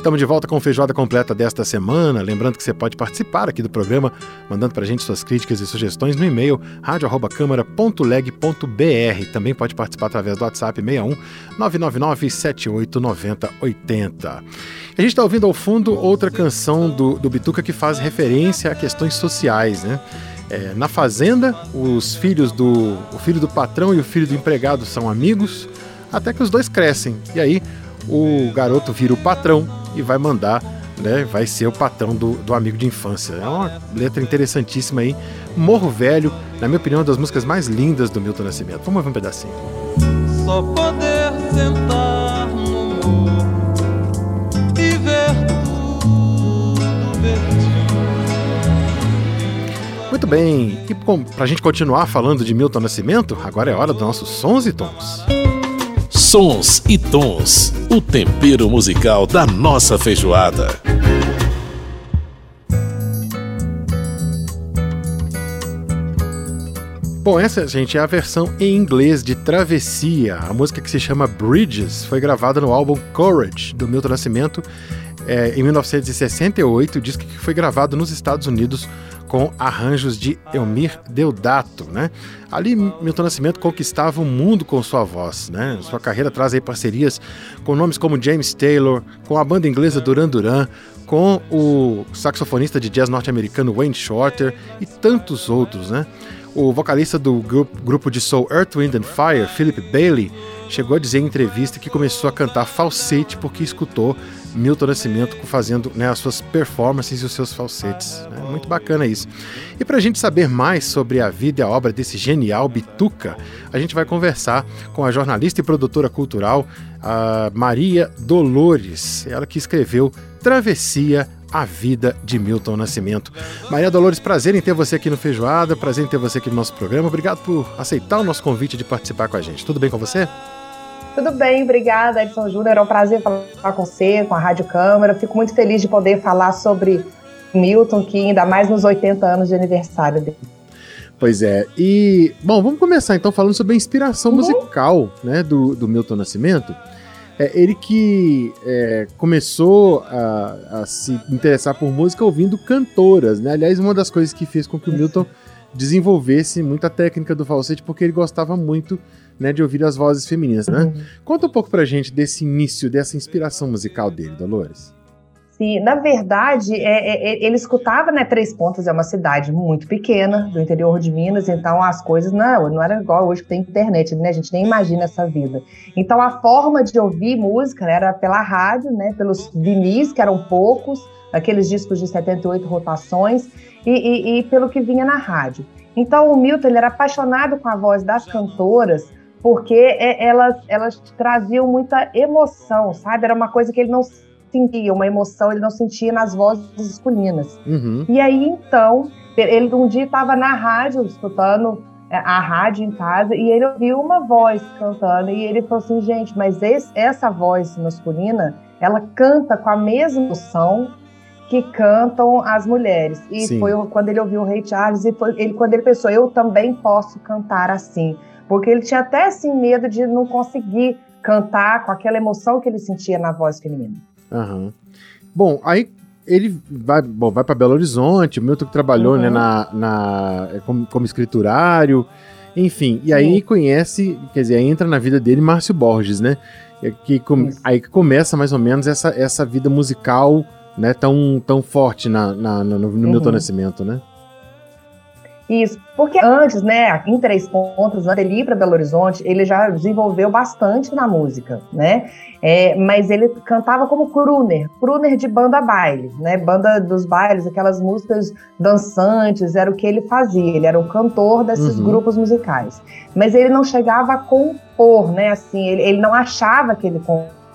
Estamos de volta com feijoada completa desta semana. Lembrando que você pode participar aqui do programa, mandando para a gente suas críticas e sugestões no e-mail radio.câmara.leg.br. Também pode participar através do WhatsApp 61 999 7890 80. A gente está ouvindo ao fundo outra canção do, do Bituca que faz referência a questões sociais, né? É, na fazenda, os filhos do o filho do patrão e o filho do empregado são amigos, até que os dois crescem. E aí o garoto vira o patrão e vai mandar, né? Vai ser o patrão do, do amigo de infância. É uma letra interessantíssima aí. Morro Velho, na minha opinião, é uma das músicas mais lindas do Milton Nascimento. Vamos ver um pedacinho. Só poder sentar no morro e ver tudo verdinho. Muito bem, e para a gente continuar falando de Milton Nascimento, agora é hora dos nossos sons e tons. Sons e tons, o tempero musical da nossa feijoada. Bom, essa, gente, é a versão em inglês de Travessia. A música que se chama Bridges foi gravada no álbum Courage, do Milton Nascimento, é, em 1968. O disco que foi gravado nos Estados Unidos com arranjos de Elmir Deodato, né? Ali Milton Nascimento conquistava o mundo com sua voz, né? Sua carreira traz aí parcerias com nomes como James Taylor, com a banda inglesa Duran Duran, com o saxofonista de jazz norte-americano Wayne Shorter e tantos outros, né? O vocalista do grupo de soul Earth, Wind and Fire, Philip Bailey, chegou a dizer em entrevista que começou a cantar falsete porque escutou Milton Nascimento fazendo né, as suas performances e os seus falsetes. Né? Muito bacana isso. E para a gente saber mais sobre a vida e a obra desse genial Bituca, a gente vai conversar com a jornalista e produtora cultural Maria Dolores, ela que escreveu Travessia a vida de Milton Nascimento. Maria Dolores, prazer em ter você aqui no Feijoada, prazer em ter você aqui no nosso programa. Obrigado por aceitar o nosso convite de participar com a gente. Tudo bem com você? Tudo bem, obrigada, Edson Júnior. É um prazer falar com você, com a Rádio Câmara. Fico muito feliz de poder falar sobre Milton, que ainda mais nos 80 anos de aniversário dele. Pois é. E, bom, vamos começar então falando sobre a inspiração uhum. musical né, do, do Milton Nascimento. É, ele que é, começou a, a, se interessar por música ouvindo cantoras, né? Aliás, uma das coisas que fez com que o Milton desenvolvesse muita técnica do falsete, porque ele gostava muito né, de ouvir as vozes femininas, né? Uhum. Conta um pouco pra gente desse início, dessa inspiração musical dele, Dolores. Na verdade, é, é, é, ele escutava, né? Três Pontas é uma cidade muito pequena do interior de Minas, então as coisas não, não era igual hoje que tem internet, né? A gente nem imagina essa vida. Então a forma de ouvir música né, era pela rádio, né? Pelos vinis, que eram poucos, aqueles discos de 78 rotações, e, e, e pelo que vinha na rádio. Então o Milton ele era apaixonado com a voz das cantoras porque é, elas, elas traziam muita emoção, sabe? Era uma coisa que ele não sentia, uma emoção ele não sentia nas vozes masculinas. Uhum. E aí, então, ele um dia estava na rádio, escutando é, a rádio em casa, e ele ouviu uma voz cantando, e ele falou assim, gente, mas esse, essa voz masculina, ela canta com a mesma emoção que cantam as mulheres. E Sim. foi quando ele ouviu o Rei Charles, e foi ele, quando ele pensou, eu também posso cantar assim porque ele tinha até assim medo de não conseguir cantar com aquela emoção que ele sentia na voz feminina. Uhum. Bom, aí ele vai, bom, vai para Belo Horizonte, o Milton que trabalhou né, uhum. né, na, na, como, como escriturário, enfim, e aí Sim. conhece, quer dizer, entra na vida dele Márcio Borges, né? Que, com, aí que começa mais ou menos essa, essa vida musical né, tão, tão forte na, na no, no uhum. Milton Nascimento, né? Isso, porque antes, né, em Três Pontos, antes de ir para Belo Horizonte, ele já desenvolveu bastante na música, né? É, mas ele cantava como crooner, crooner de banda baile, né? Banda dos bailes, aquelas músicas dançantes, era o que ele fazia. Ele era o cantor desses uhum. grupos musicais. Mas ele não chegava a compor, né? Assim, ele, ele não achava que ele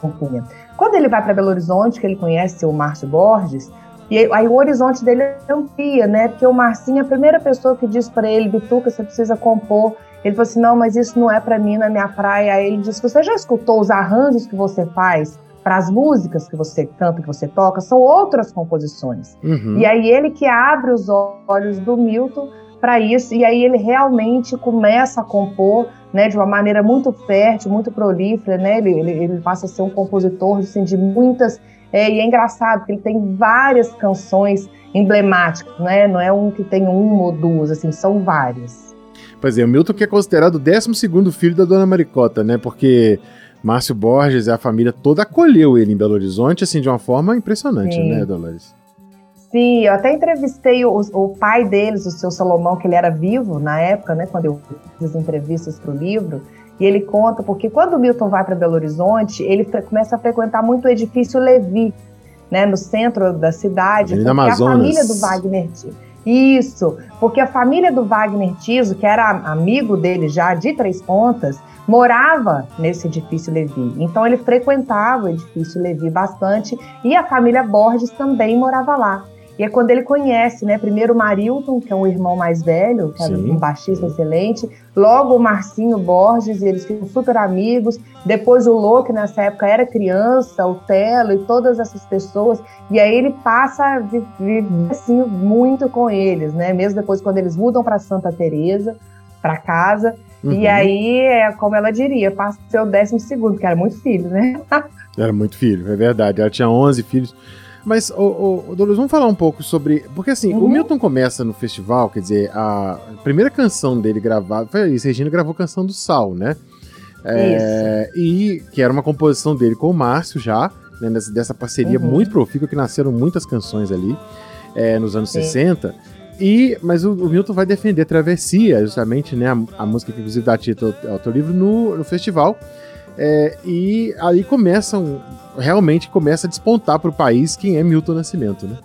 compunha. Quando ele vai para Belo Horizonte, que ele conhece o Márcio Borges, e aí, o horizonte dele amplia, né? Porque o Marcinho, a primeira pessoa que disse para ele, Bituca, você precisa compor. Ele falou assim: não, mas isso não é para mim, na minha praia. Aí ele disse: você já escutou os arranjos que você faz para as músicas que você canta, que você toca, são outras composições. Uhum. E aí ele que abre os olhos do Milton para isso, e aí ele realmente começa a compor né, de uma maneira muito fértil, muito prolífera, né? Ele, ele, ele passa a ser um compositor assim, de muitas. É, e é engraçado, porque ele tem várias canções emblemáticas, né? Não é um que tem uma ou duas, assim, são várias. Pois é, o Milton que é considerado o 12 filho da Dona Maricota, né? Porque Márcio Borges e a família toda acolheu ele em Belo Horizonte, assim, de uma forma impressionante, Sim. né, Dolores? Sim, eu até entrevistei o, o pai deles, o seu Salomão, que ele era vivo na época, né, quando eu fiz as entrevistas para o livro, e ele conta porque quando o Milton vai para Belo Horizonte, ele começa a frequentar muito o edifício Levi, né, no centro da cidade, porque Amazonas. a família do Wagner Tiso. Isso, porque a família do Wagner Tiso, que era amigo dele já de Três Pontas, morava nesse edifício Levi. Então ele frequentava o edifício Levi bastante e a família Borges também morava lá. E é quando ele conhece, né? Primeiro o Marilton, que é um irmão mais velho, que era Sim. um baixista excelente. Logo o Marcinho Borges, e eles ficam super amigos. Depois o Lô, que nessa época era criança, o Telo e todas essas pessoas. E aí ele passa a vi- viver assim, muito com eles, né? Mesmo depois quando eles mudam para Santa Teresa, para casa. Uhum. E aí, é como ela diria, passa o décimo segundo, porque era muito filho, né? Era muito filho, é verdade. Ela tinha 11 filhos. Mas, ô, ô, Dolores, vamos falar um pouco sobre. Porque assim, o Uhum. Milton começa no festival, quer dizer, a primeira canção dele gravada. Foi isso, Regina gravou a canção do Sal, né? É, E que era uma composição dele com o Márcio já, né, dessa parceria Uhum. muito profícua, que nasceram muitas canções ali é, nos anos Sim. 60. E, mas o, o Milton vai defender Travessia, justamente, né? A, a música que inclusive dá título ao, ao teu livro no, no festival. É, e aí começam, realmente começa a despontar para o país quem é Milton Nascimento, né?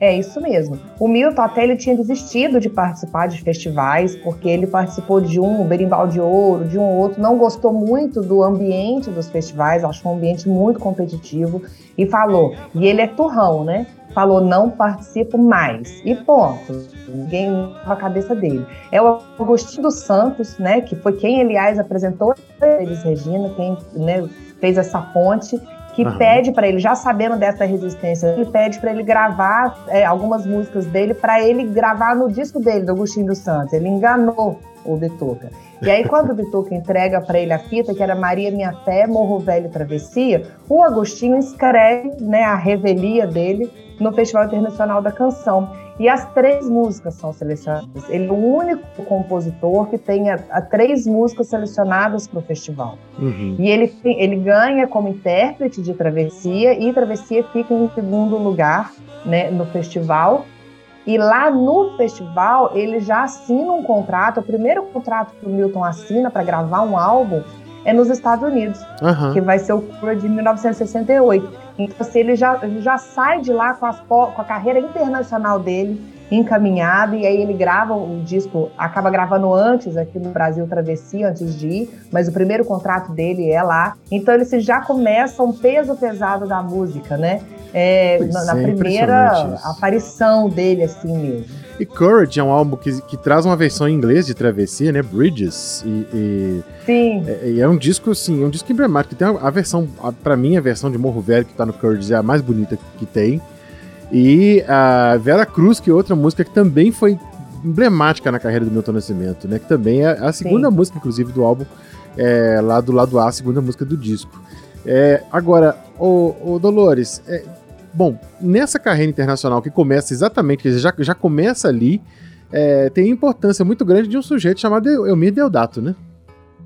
É isso mesmo. O Milton até ele tinha desistido de participar de festivais, porque ele participou de um, o Berimbau de Ouro, de um outro, não gostou muito do ambiente dos festivais, achou um ambiente muito competitivo e falou, e ele é turrão, né? Falou, não participo mais. E ponto. Ninguém na a cabeça dele. É o Agostinho dos Santos, né? Que foi quem, aliás, apresentou eles, Regina, quem né, fez essa ponte que Aham. pede para ele, já sabendo dessa resistência, ele pede para ele gravar é, algumas músicas dele, para ele gravar no disco dele, do Agostinho dos Santos. Ele enganou o Bituca. E aí, quando o Bituca entrega para ele a fita, que era Maria Minha Fé, Morro Velho Travessia, o Agostinho escreve né, a revelia dele no Festival Internacional da Canção. E as três músicas são selecionadas. Ele é o único compositor que tem a, a três músicas selecionadas para o festival. Uhum. E ele, ele ganha como intérprete de Travessia e Travessia fica em segundo lugar né, no festival. E lá no festival ele já assina um contrato. O primeiro contrato que o Milton assina para gravar um álbum é nos Estados Unidos, Aham. que vai ser o Cura de 1968. Então assim, ele, já, já sai de lá com, as com a carreira internacional dele encaminhada e aí ele grava o disco, acaba gravando antes aqui no Brasil Travessia, antes de ir, mas o primeiro contrato dele é lá. Então ele já começa um peso pesado da música, né? É, na, na é, primeira aparição dele, assim mesmo. E Courage é um álbum que, que traz uma versão em inglês de Travessia, né? Bridges. E, e- Sim, é, é um disco, assim, é um disco emblemático. Tem a, a versão, a, pra mim, a versão de Morro Velho que tá no Courage é a mais bonita que tem. E a Vera Cruz, que é outra música que também foi emblemática na carreira do Milton Nascimento, né? Que também é a segunda Sim. música, inclusive, do álbum, é, lá do lado A, a segunda música do disco. É, agora, o, Dolores, é, bom, nessa carreira internacional que começa exatamente, quer dizer, já, já começa ali, é, tem importância muito grande de um sujeito chamado Elmir Deodato, né?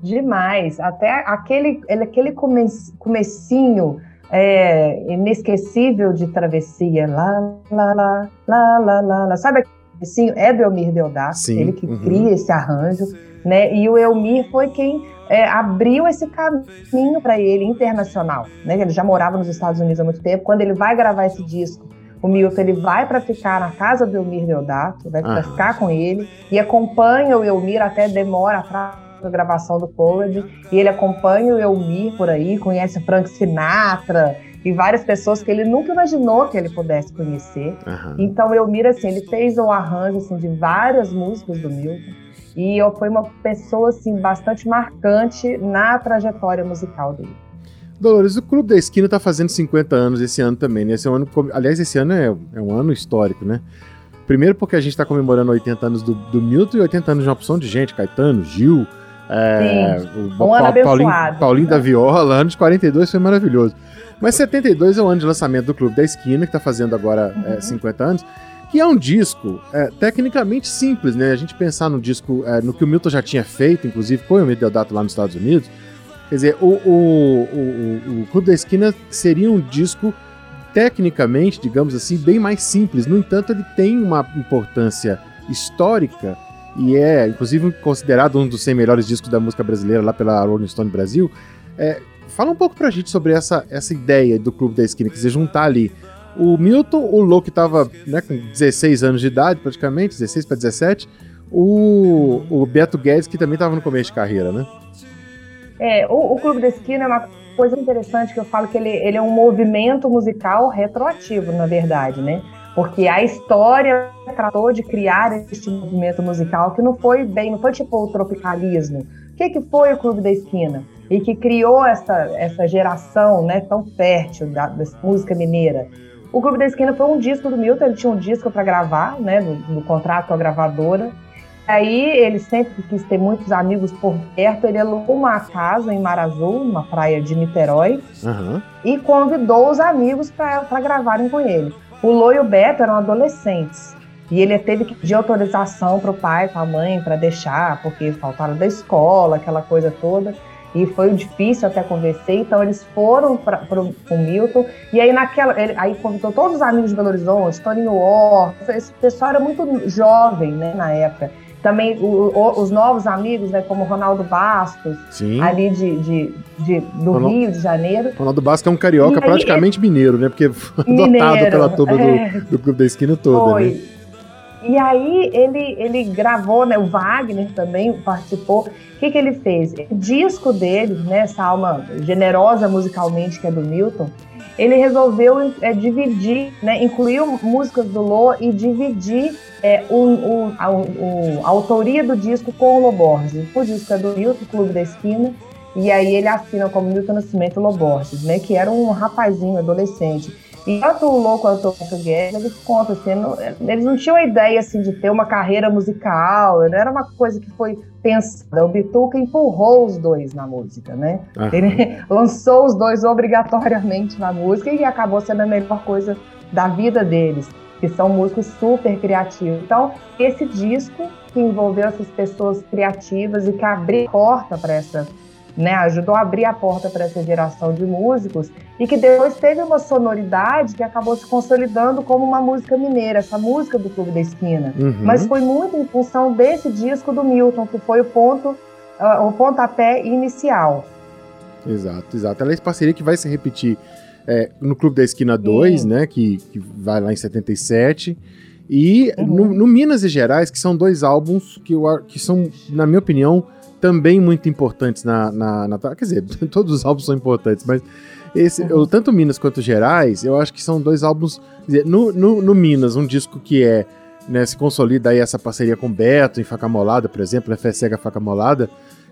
demais. Até aquele, ele- aquele come, comecinho é, inesquecível de travessia. Lá, lá, lá, lá, lá, lá, lá. Sabe comecinho? É do Elmir Deodato, Sim, ele que uhum. cria esse arranjo, né? E o Elmir foi quem é, abriu esse caminho para ele internacional, né? Ele já morava nos Estados Unidos há muito tempo. Quando ele vai gravar esse disco, o Milton ele vai para ficar na casa do Elmir Deodato, vai para Ah. ficar com ele e acompanha o Elmir até demora atrás gravação do Courage e ele acompanha o Elmir por aí, conhece Frank Sinatra e várias pessoas que ele nunca imaginou que ele pudesse conhecer. Aham. Então, Elmir, assim, ele fez o arranjo assim, de várias músicas do Milton. E eu foi uma pessoa assim, bastante marcante na trajetória musical dele. Dolores, o Clube da Esquina tá fazendo 50 anos esse ano também, né? Esse é um ano, aliás, esse ano é, é um ano histórico, né? Primeiro porque a gente está comemorando 80 anos do, do Milton e 80 anos de uma opção de gente, Caetano, Gil, é, o um Pa Paulinho, Paulinho da Viola, anos 42 foi maravilhoso. Mas 72 é o ano de lançamento do Clube da Esquina, que está fazendo agora uhum. é, 50 anos, que é um disco é, tecnicamente simples, né? A gente pensar no disco, é, no que o Milton já tinha feito, inclusive com o Deodato lá nos Estados Unidos, quer dizer, o, o, o, o Clube da Esquina seria um disco tecnicamente, digamos assim, bem mais simples. No entanto, ele tem uma importância histórica e é, inclusive, considerado um dos 100 melhores discos da música brasileira lá pela Rolling Stone Brasil. É, fala um pouco pra gente sobre essa, essa ideia do Clube da Esquina, que você juntar ali o Milton, o Lô que tava né, com 16 anos de idade, praticamente, 16 para 17, o, o Beto Guedes, que também estava no começo de carreira, né? É, o, o Clube da Esquina é uma coisa interessante que eu falo que ele, ele é um movimento musical retroativo, na verdade, né? Porque a história tratou de criar este movimento musical que não foi bem, não foi tipo o tropicalismo. O que, que foi o Clube da Esquina? E que criou essa, essa geração né, tão fértil da, da música mineira. O Clube da Esquina foi um disco do Milton, ele tinha um disco para gravar, né, no, no contrato com a gravadora. Aí ele sempre quis ter muitos amigos por perto, ele alugou uma casa em Mar Azul, numa praia de Niterói, uhum. e convidou os amigos para gravarem com ele. O Lô e o Beto eram adolescentes. E ele teve que pedir autorização para o pai, para a mãe, para deixar, porque faltaram da escola, aquela coisa toda. E foi difícil até convencer, então eles foram para o Milton. E aí naquela. Ele, aí convidou todos os amigos de Belo Horizonte, Toninho Or, esse pessoal era muito jovem né, na época. Também o, o, os novos amigos, né, como Ronaldo Bastos, Sim. ali de, de, de do Ronaldo, Rio de Janeiro. Ronaldo Bastos é um carioca praticamente mineiro, né? Porque foi adotado pela turma é. do, do Clube da Esquina toda. Foi. Né? E aí ele, ele gravou, né? O Wagner também participou. O que, que ele fez? O disco dele, né? Essa alma generosa musicalmente que é do Milton, ele resolveu é, dividir, né, incluiu músicas do Lô e dividir é, o, o, a, o, a, autoria do disco com o Loborges. O disco é do Milton, Clube da Esquina, e aí ele assina como Milton Nascimento Loborges, né, que era um rapazinho, adolescente. E tanto o Lô quanto o Beto Guedes, eles contam assim, não, eles não tinham a ideia assim, de ter uma carreira musical, não era uma coisa que foi pensada. O Bituca empurrou os dois na música, né? Uhum. Ele lançou os dois obrigatoriamente na música e acabou sendo a melhor coisa da vida deles, que são músicos super criativos. Então, esse disco que envolveu essas pessoas criativas e que abriu porta para essa né, ajudou a abrir a porta para essa geração de músicos e que depois teve uma sonoridade que acabou se consolidando como uma música mineira, essa música do Clube da Esquina. Uhum. Mas foi muito em função desse disco do Milton, que foi o ponto, uh, o pontapé inicial. Exato, exato. Ela é parceria que vai se repetir é, no Clube da Esquina 2, né, que, que vai lá em 77. E uhum. no, no, Minas e Gerais, que são dois álbuns que, eu, que são, na minha opinião, também muito importantes na, na, na, Quer dizer, todos os álbuns são importantes, mas esse, uhum. eu, tanto Minas quanto Gerais, eu acho que são dois álbuns. Dizer, no, no, no, Minas, um disco que é. Né, se consolida aí essa parceria com Beto em Faca Molada, por exemplo, né, Cega Faca Molada,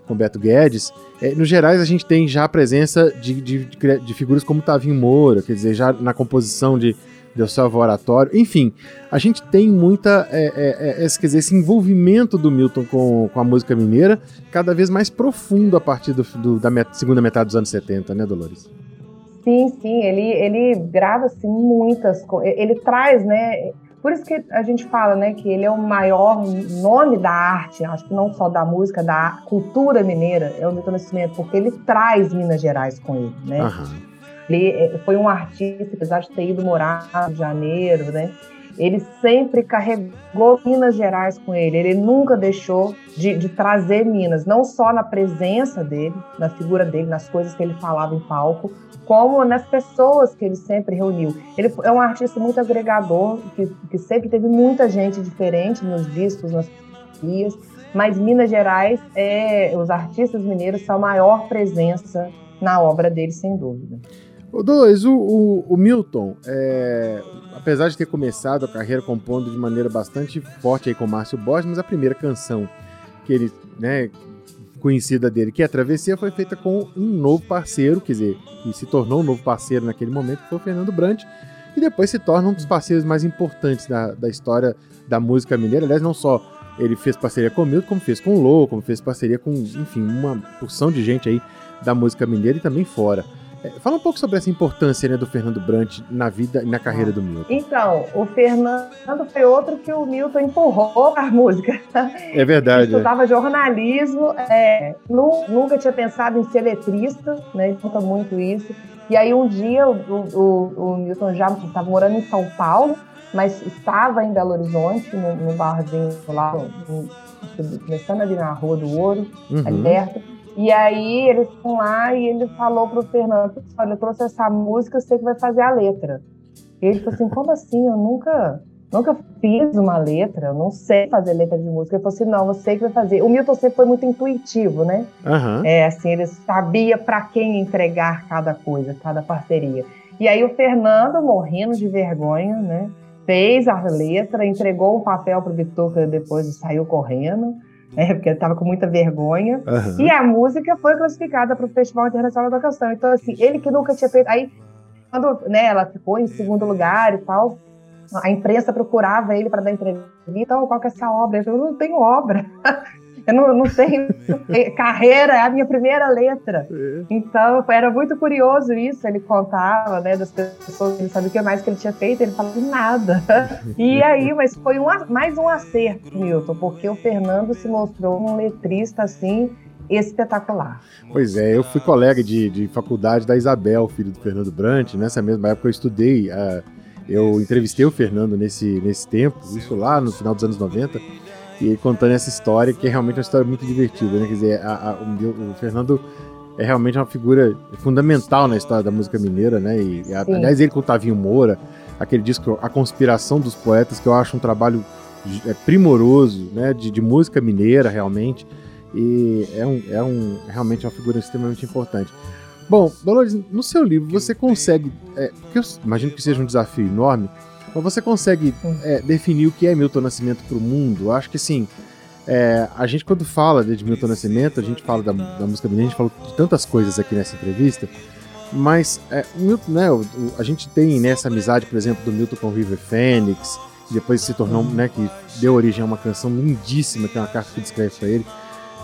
com Beto Guedes. É, no Gerais, a gente tem já a presença de, de, de figuras como Tavinho Moura, quer dizer, já na composição de deu salvo oratório. Enfim, a gente tem muita. É, é, é, esse, quer dizer, esse envolvimento do Milton com, com a música mineira cada vez mais profundo a partir do, do da met segunda metade dos anos 70, né, Dolores? Sim, sim, ele, ele grava assim, muitas coisas. Ele traz, né? Por isso que a gente fala, né, que ele é o maior nome da arte, acho que não só da música, da cultura mineira, é o Milton Nascimento, porque ele traz Minas Gerais com ele, né? Aham. Ele eh, foi um artista, apesar de ter ido morar no Rio de Janeiro, né? Ele sempre carregou Minas Gerais com ele. Ele nunca deixou de, de, trazer Minas, não só na presença dele, na figura dele, nas coisas que ele falava em palco, como nas pessoas que ele sempre reuniu. Ele é um artista muito agregador, que, que sempre teve muita gente diferente nos discos, nas dias. Mas Minas Gerais, é, os artistas mineiros são a maior presença na obra dele, sem dúvida. O dois, o, o, o Milton, é, apesar de ter começado a carreira compondo de maneira bastante forte aí com Márcio Borges, mas a primeira canção que ele né, conhecida dele, que é a Travessia, foi feita com um novo parceiro, quer dizer, que se tornou um novo parceiro naquele momento, que foi o Fernando Brant, e depois se torna um dos parceiros mais importantes da, da história da música mineira. Aliás, não só ele fez parceria com o Milton, como fez com o Lô, como fez parceria com, enfim, uma porção de gente aí da música mineira e também fora. É, fala um pouco sobre essa importância né, do Fernando Brant na vida e na carreira do Milton. Então, o Fernando foi outro que o Milton empurrou para a música. É verdade. É. estudava é. jornalismo, é, nunca tinha pensado em ser letrista, né? Ele conta muito isso. E aí um dia o, o, o Milton já estava morando em São Paulo, mas estava em Belo Horizonte, no, no barzinho lá, no, começando ali na Rua do Ouro, uhum. ali perto. E aí eles foram lá e ele falou pro Fernando, olha, eu trouxe essa música, eu sei que vai fazer a letra. E ele falou assim, como assim? Eu nunca, nunca fiz uma letra, eu não sei fazer letra de música. Ele falou assim, não, você que vai fazer. O Milton sempre foi muito intuitivo, né? Uhum. É, assim, ele sabia para quem entregar cada coisa, cada parceria. E aí o Fernando, morrendo de vergonha, né? Fez a letra, entregou o papel pro Vitor, que depois saiu correndo é, porque ele estava com muita vergonha. Uhum. E a música foi classificada para o Festival Internacional da Canção. Então, assim, ele que nunca tinha feito. Aí, quando né, ela ficou em segundo lugar e tal, a imprensa procurava ele para dar entrevista. Então, qual que é essa obra? Ele falou: não tenho obra. Eu não, não tenho carreira, é a minha primeira letra. É. Então, era muito curioso isso. Ele contava, né, das pessoas, ele sabia o que mais que ele tinha feito, ele falava nada. E aí, mas foi um, mais um acerto, Milton, porque o Fernando se mostrou um letrista, assim, espetacular. Pois é, eu fui colega de, de faculdade da Isabel, filho do Fernando Brant. Nessa mesma época eu estudei, uh, eu entrevistei o Fernando nesse, nesse tempo, isso lá no final dos anos 90 e contando essa história, que é realmente uma história muito divertida, né? Quer dizer, a, a, o, o, Fernando é realmente uma figura fundamental na história da música mineira, né? E, e aliás, ele com o Tavinho Moura, aquele disco A Conspiração dos Poetas, que eu acho um trabalho é, primoroso, né? De, de música mineira, realmente. E é, um, é um, realmente uma figura extremamente importante. Bom, Dolores, no seu livro você consegue, é, porque eu imagino que seja um desafio enorme, mas você consegue é, definir o que é Milton Nascimento para o mundo? Acho que sim. É, a gente, quando fala de Milton Nascimento, a gente fala da, da música mineira, a gente falou de tantas coisas aqui nessa entrevista, mas é, Milton, né, o, o, a gente tem nessa amizade, por exemplo, do Milton com o River Phoenix, que depois se tornou, uhum. né, que deu origem a uma canção lindíssima, que é uma carta que descreve para ele.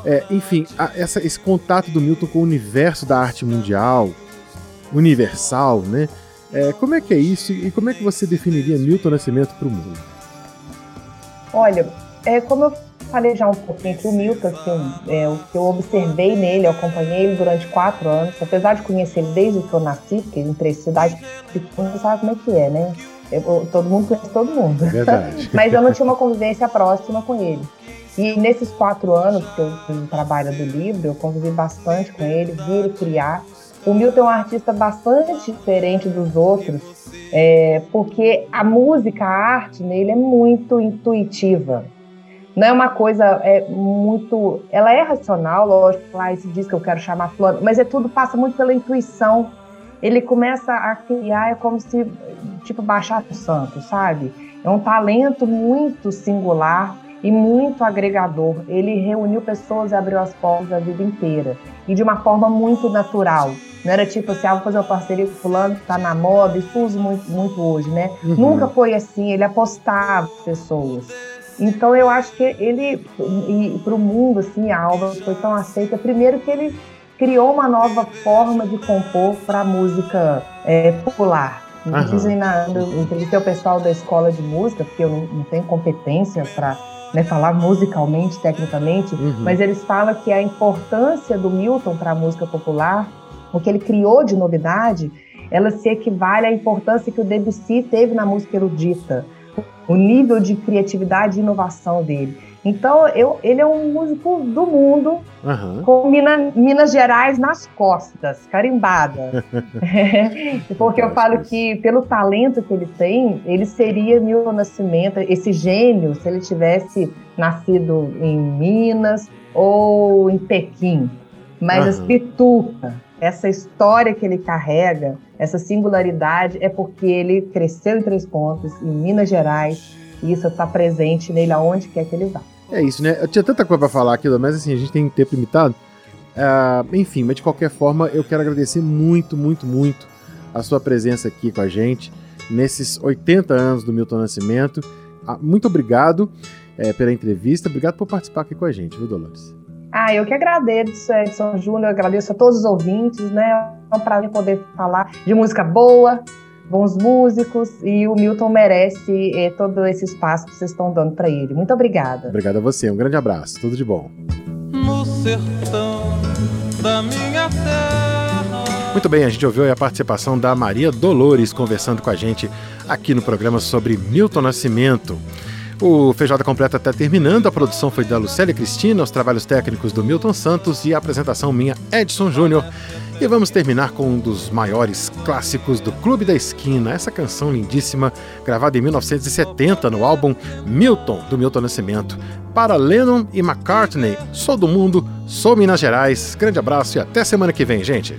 É, enfim, a, essa, esse contato do Milton com o universo da arte mundial, universal, né? É, como é que é isso e como é que você definiria Milton Nascimento para o mundo? Olha, é, como eu falei já um pouquinho que o Milton, assim, é, o que eu observei nele, eu acompanhei ele durante quatro anos, apesar de conhecer ele desde que eu nasci, porque em três cidades você sabe como é que é, né? Eu, todo mundo conhece todo mundo. É verdade. Mas eu não tinha uma convivência próxima com ele. E nesses quatro anos que eu trabalho do livro, eu convivi bastante com ele, vi ele criar. O Milton é um artista bastante diferente dos outros, é, porque a música, a arte nele é muito intuitiva. Não é uma coisa é muito. Ela é racional, lógico, lá esse que eu quero chamar fulano, mas é tudo passa muito pela intuição. Ele começa a criar, é como se, tipo, baixar o santo, sabe? É um talento muito singular e muito agregador. Ele reuniu pessoas e abriu as portas a vida inteira. E de uma forma muito natural. Não era tipo assim, ah, vou fazer uma parceria com fulano que tá na moda, isso usa muito, muito hoje, né? Uhum. Nunca foi assim, ele apostava pessoas. Então eu acho que ele, e para o mundo, assim, a obra foi tão aceita, primeiro que ele criou uma nova forma de compor para a música é, popular. Uhum. Dizem na, eu entrevistei o pessoal da escola de música, porque eu não, não tenho competência para né, falar musicalmente, tecnicamente, uhum. mas eles falam que a importância do Milton para a música popular o que ele criou de novidade, ela se equivale à importância que o Debussy teve na música erudita, o nível de criatividade e inovação dele. Então, eu, ele é um músico do mundo, uhum. com Minas, Minas Gerais nas costas, carimbada. Porque eu falo que, pelo talento que ele tem, ele seria Milton Nascimento, esse gênio, se ele tivesse nascido em Minas ou em Pequim. Mas uhum. as pituca, essa história que ele carrega, essa singularidade, é porque ele cresceu em Três Pontos, em Minas Gerais, isso está presente nele aonde quer que ele vá. É isso, né? Eu tinha tanta coisa para falar aqui, mas assim, a gente tem tempo limitado. Uh, enfim, mas de qualquer forma, eu quero agradecer muito, muito, muito a sua presença aqui com a gente nesses 80 anos do Milton Nascimento. Uh, muito obrigado é, pela entrevista, obrigado por participar aqui com a gente, viu, Dolores? Ah, eu que agradeço, Edson Júnior, agradeço a todos os ouvintes, né? É um prazer poder falar de música boa, bons músicos e o Milton merece é, todo esse espaço que vocês estão dando para ele. Muito obrigada. Obrigado a você, um grande abraço, tudo de bom. No sertão da minha terra. Muito bem, a gente ouviu a participação da Maria Dolores conversando com a gente aqui no programa sobre Milton Nascimento. O Feijoada Completa está terminando, a produção foi da Lucélia Cristina, os trabalhos técnicos do Milton Santos e a apresentação minha, Edson Júnior. E vamos terminar com um dos maiores clássicos do Clube da Esquina, essa canção lindíssima, gravada em 1970 no álbum Milton, do Milton Nascimento. Para Lennon e McCartney, sou do mundo, sou Minas Gerais. Grande abraço e até semana que vem, gente.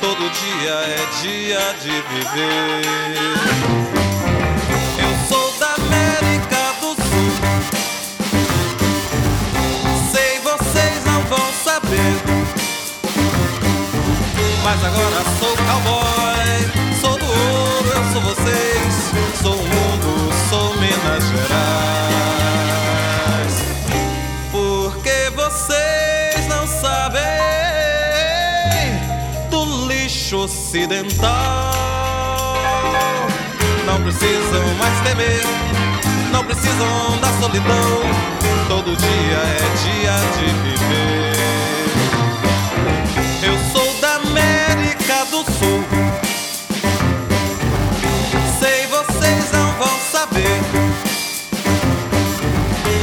todo dia é dia de viver. Eu sou da América do Sul. Sei vocês não vão saber. Mas agora sou cowboy, sou do ouro, eu sou vocês. Sou o mundo, sou Minas Gerais. Ocidental. Não precisam mais temer, não precisam da solidão. Todo dia é dia de viver. Eu sou da América do Sul. Sei vocês não vão saber.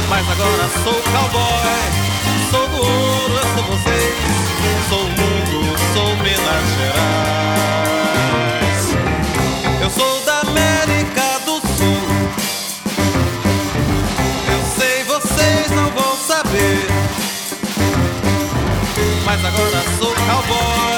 Mas agora sou cowboy, sou do ouro, Minas Gerais. Eu sou da América do Sul. Eu sei, vocês não vão saber. Mas agora sou cowboy,